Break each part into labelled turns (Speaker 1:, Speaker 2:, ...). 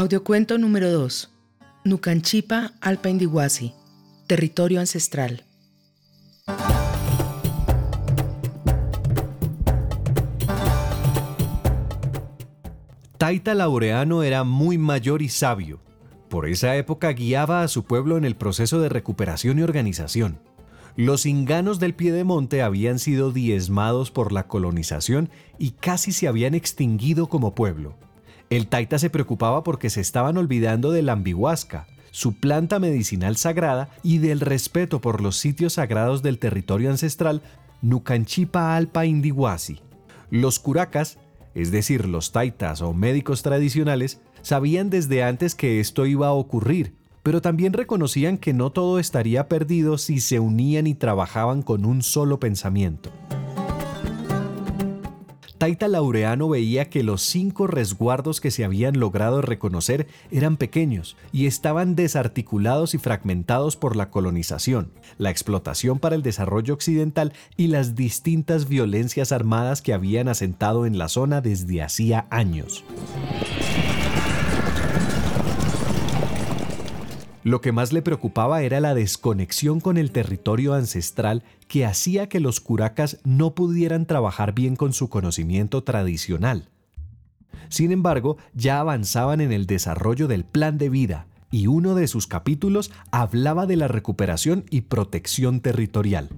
Speaker 1: Audiocuento número 2. Nucanchipa, Alpa Indiguasi. Territorio ancestral.
Speaker 2: Taita Laureano era muy mayor y sabio. Por esa época guiaba a su pueblo en el proceso de recuperación y organización. Los inganos del Piedemonte habían sido diezmados por la colonización y casi se habían extinguido como pueblo. El Taita se preocupaba porque se estaban olvidando de la ambihuasca, su planta medicinal sagrada y del respeto por los sitios sagrados del territorio ancestral Nucanchipa Alpa Indiguasi. Los curacas es decir, los taitas o médicos tradicionales, sabían desde antes que esto iba a ocurrir, pero también reconocían que no todo estaría perdido si se unían y trabajaban con un solo pensamiento. Taita Laureano veía que los cinco resguardos que se habían logrado reconocer eran pequeños y estaban desarticulados y fragmentados por la colonización, la explotación para el desarrollo occidental y las distintas violencias armadas que habían asentado en la zona desde hacía años. Lo que más le preocupaba era la desconexión con el territorio ancestral que hacía que los curacas no pudieran trabajar bien con su conocimiento tradicional. Sin embargo, ya avanzaban en el desarrollo del plan de vida, y uno de sus capítulos hablaba de la recuperación y protección territorial.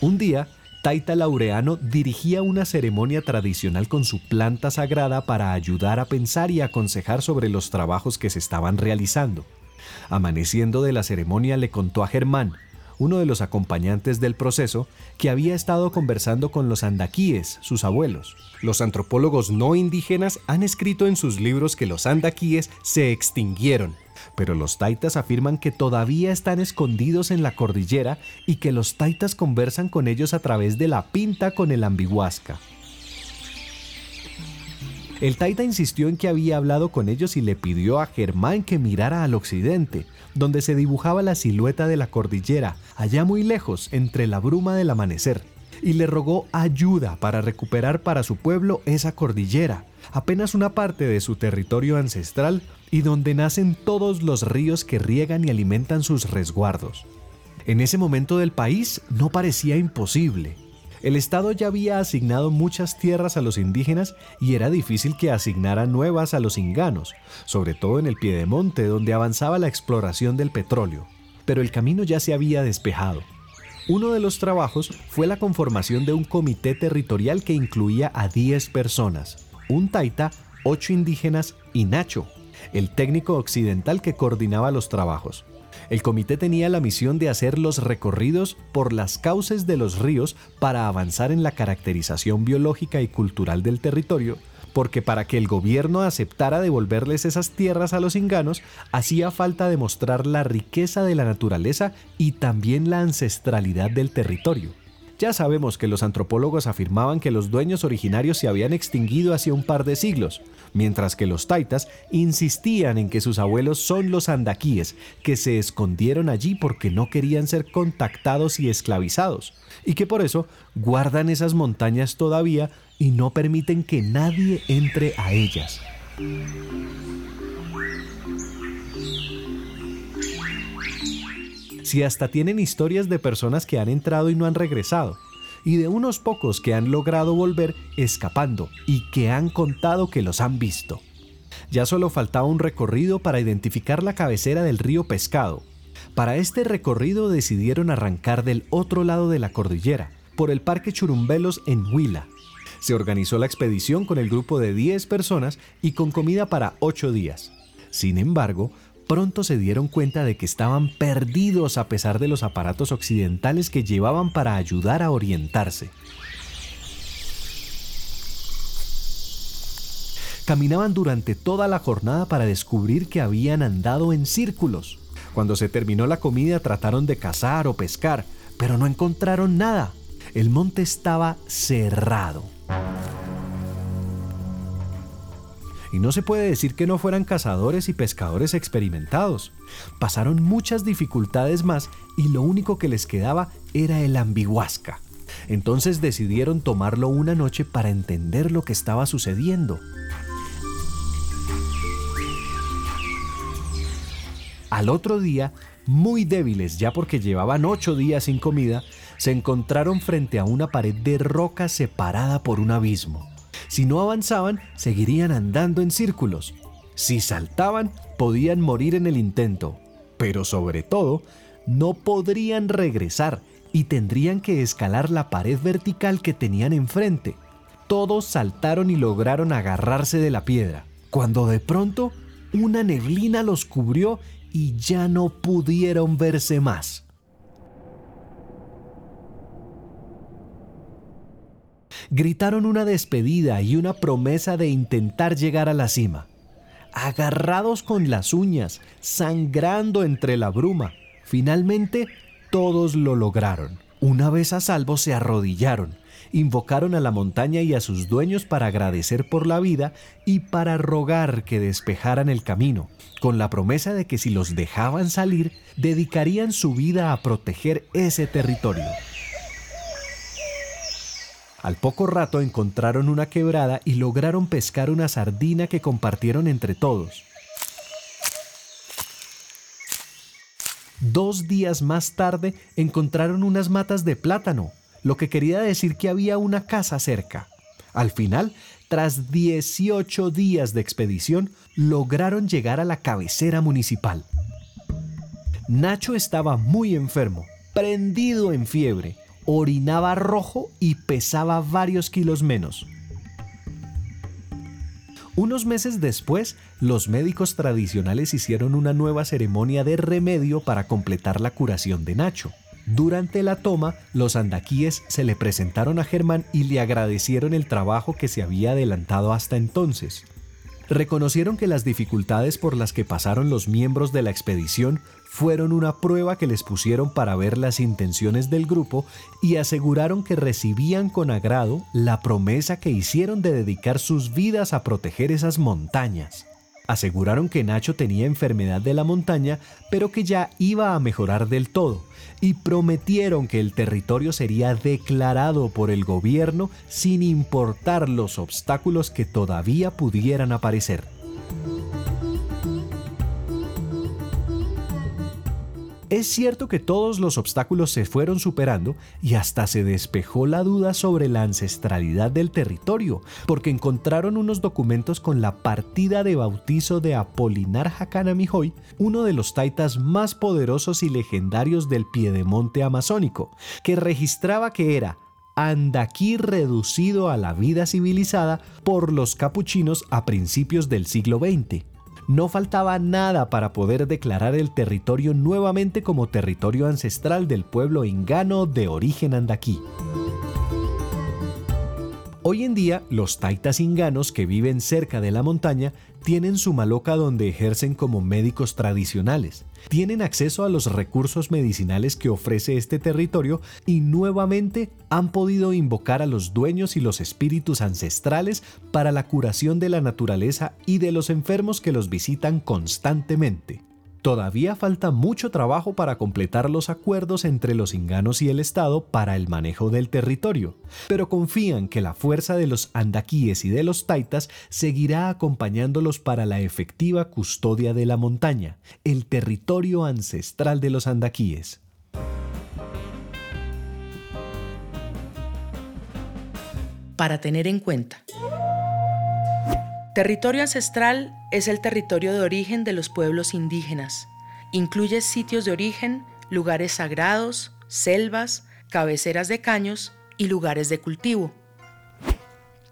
Speaker 2: Un día, Taita Laureano dirigía una ceremonia tradicional con su planta sagrada para ayudar a pensar y aconsejar sobre los trabajos que se estaban realizando. Amaneciendo de la ceremonia le contó a Germán, uno de los acompañantes del proceso, que había estado conversando con los andaquíes, sus abuelos. Los antropólogos no indígenas han escrito en sus libros que los andaquíes se extinguieron pero los taitas afirman que todavía están escondidos en la cordillera y que los taitas conversan con ellos a través de la pinta con el ambihuasca. El taita insistió en que había hablado con ellos y le pidió a Germán que mirara al occidente, donde se dibujaba la silueta de la cordillera, allá muy lejos, entre la bruma del amanecer, y le rogó ayuda para recuperar para su pueblo esa cordillera, apenas una parte de su territorio ancestral y donde nacen todos los ríos que riegan y alimentan sus resguardos. En ese momento del país no parecía imposible. El Estado ya había asignado muchas tierras a los indígenas y era difícil que asignara nuevas a los inganos, sobre todo en el Piedemonte donde avanzaba la exploración del petróleo. Pero el camino ya se había despejado. Uno de los trabajos fue la conformación de un comité territorial que incluía a 10 personas, un taita, 8 indígenas y Nacho, el técnico occidental que coordinaba los trabajos. El comité tenía la misión de hacer los recorridos por las cauces de los ríos para avanzar en la caracterización biológica y cultural del territorio, porque para que el gobierno aceptara devolverles esas tierras a los inganos, hacía falta demostrar la riqueza de la naturaleza y también la ancestralidad del territorio. Ya sabemos que los antropólogos afirmaban que los dueños originarios se habían extinguido hace un par de siglos, mientras que los taitas insistían en que sus abuelos son los andaquíes, que se escondieron allí porque no querían ser contactados y esclavizados, y que por eso guardan esas montañas todavía y no permiten que nadie entre a ellas. Si hasta tienen historias de personas que han entrado y no han regresado, y de unos pocos que han logrado volver escapando y que han contado que los han visto. Ya solo faltaba un recorrido para identificar la cabecera del río Pescado. Para este recorrido decidieron arrancar del otro lado de la cordillera, por el Parque Churumbelos en Huila. Se organizó la expedición con el grupo de 10 personas y con comida para 8 días. Sin embargo, pronto se dieron cuenta de que estaban perdidos a pesar de los aparatos occidentales que llevaban para ayudar a orientarse. Caminaban durante toda la jornada para descubrir que habían andado en círculos. Cuando se terminó la comida trataron de cazar o pescar, pero no encontraron nada. El monte estaba cerrado. y no se puede decir que no fueran cazadores y pescadores experimentados. Pasaron muchas dificultades más y lo único que les quedaba era el ambiguasca. Entonces decidieron tomarlo una noche para entender lo que estaba sucediendo. Al otro día, muy débiles ya porque llevaban ocho días sin comida, se encontraron frente a una pared de roca separada por un abismo. Si no avanzaban, seguirían andando en círculos. Si saltaban, podían morir en el intento. Pero sobre todo, no podrían regresar y tendrían que escalar la pared vertical que tenían enfrente. Todos saltaron y lograron agarrarse de la piedra, cuando de pronto una neblina los cubrió y ya no pudieron verse más. Gritaron una despedida y una promesa de intentar llegar a la cima. Agarrados con las uñas, sangrando entre la bruma, finalmente todos lo lograron. Una vez a salvo se arrodillaron, invocaron a la montaña y a sus dueños para agradecer por la vida y para rogar que despejaran el camino, con la promesa de que si los dejaban salir, dedicarían su vida a proteger ese territorio. Al poco rato encontraron una quebrada y lograron pescar una sardina que compartieron entre todos. Dos días más tarde encontraron unas matas de plátano, lo que quería decir que había una casa cerca. Al final, tras 18 días de expedición, lograron llegar a la cabecera municipal. Nacho estaba muy enfermo, prendido en fiebre, orinaba rojo y pesaba varios kilos menos. Unos meses después, los médicos tradicionales hicieron una nueva ceremonia de remedio para completar la curación de Nacho. Durante la toma, los andaquíes se le presentaron a Germán y le agradecieron el trabajo que se había adelantado hasta entonces reconocieron que las dificultades por las que pasaron los miembros de la expedición fueron una prueba que les pusieron para ver las intenciones del grupo y aseguraron que recibían con agrado la promesa que hicieron de dedicar sus vidas a proteger esas montañas. Aseguraron que Nacho tenía enfermedad de la montaña, pero que ya iba a mejorar del todo, y prometieron que el territorio sería declarado por el gobierno sin importar los obstáculos que todavía pudieran aparecer. Es cierto que todos los obstáculos se fueron superando y hasta se despejó la duda sobre la ancestralidad del territorio, porque encontraron unos documentos con la partida de bautizo de Apolinar Hakanamihoy, uno de los taitas más poderosos y legendarios del piedemonte amazónico, que registraba que era andaquí reducido a la vida civilizada por los capuchinos a principios del siglo XX no faltaba nada para poder declarar el territorio nuevamente como territorio ancestral del pueblo ingano de origen andaquí. Hoy en día, los taitas inganos que viven cerca de la montaña tienen su maloca donde ejercen como médicos tradicionales, tienen acceso a los recursos medicinales que ofrece este territorio y nuevamente han podido invocar a los dueños y los espíritus ancestrales para la curación de la naturaleza y de los enfermos que los visitan constantemente. Todavía falta mucho trabajo para completar los acuerdos entre los inganos y el Estado para el manejo del territorio, pero confían que la fuerza de los andaquíes y de los taitas seguirá acompañándolos para la efectiva custodia de la montaña, el territorio ancestral de los andaquíes.
Speaker 1: Para tener en cuenta. Territorio ancestral es el territorio de origen de los pueblos indígenas. Incluye sitios de origen, lugares sagrados, selvas, cabeceras de caños y lugares de cultivo.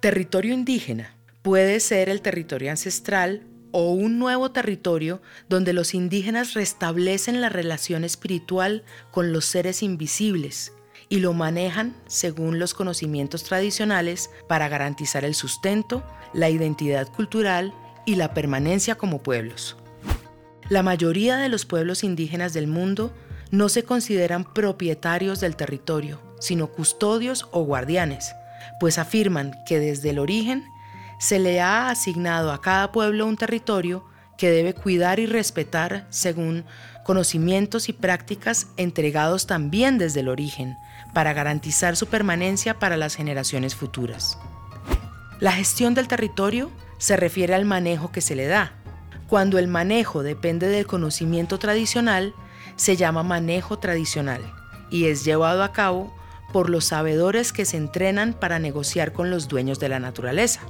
Speaker 1: Territorio indígena puede ser el territorio ancestral o un nuevo territorio donde los indígenas restablecen la relación espiritual con los seres invisibles y lo manejan según los conocimientos tradicionales para garantizar el sustento, la identidad cultural y la permanencia como pueblos. La mayoría de los pueblos indígenas del mundo no se consideran propietarios del territorio, sino custodios o guardianes, pues afirman que desde el origen se le ha asignado a cada pueblo un territorio que debe cuidar y respetar según conocimientos y prácticas entregados también desde el origen, para garantizar su permanencia para las generaciones futuras. La gestión del territorio se refiere al manejo que se le da. Cuando el manejo depende del conocimiento tradicional, se llama manejo tradicional y es llevado a cabo por los sabedores que se entrenan para negociar con los dueños de la naturaleza.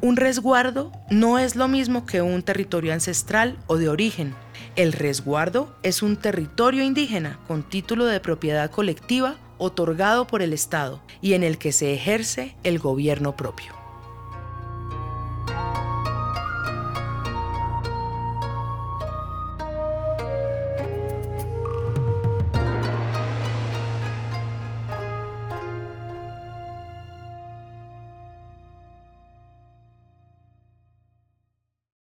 Speaker 1: Un resguardo no es lo mismo que un territorio ancestral o de origen. El resguardo es un territorio indígena con título de propiedad colectiva otorgado por el Estado y en el que se ejerce el gobierno propio.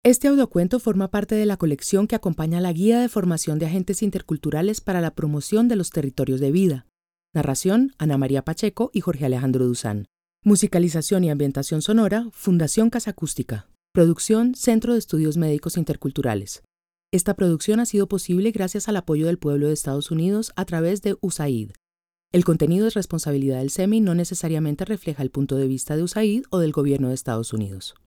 Speaker 1: Este audiocuento forma parte de la colección que acompaña la Guía de Formación de Agentes Interculturales para la Promoción de los Territorios de Vida. Narración, Ana María Pacheco y Jorge Alejandro Duzán. Musicalización y ambientación sonora, Fundación Casa Acústica. Producción, Centro de Estudios Médicos Interculturales. Esta producción ha sido posible gracias al apoyo del pueblo de Estados Unidos a través de USAID. El contenido es responsabilidad del SEMI, no necesariamente refleja el punto de vista de USAID o del gobierno de Estados Unidos.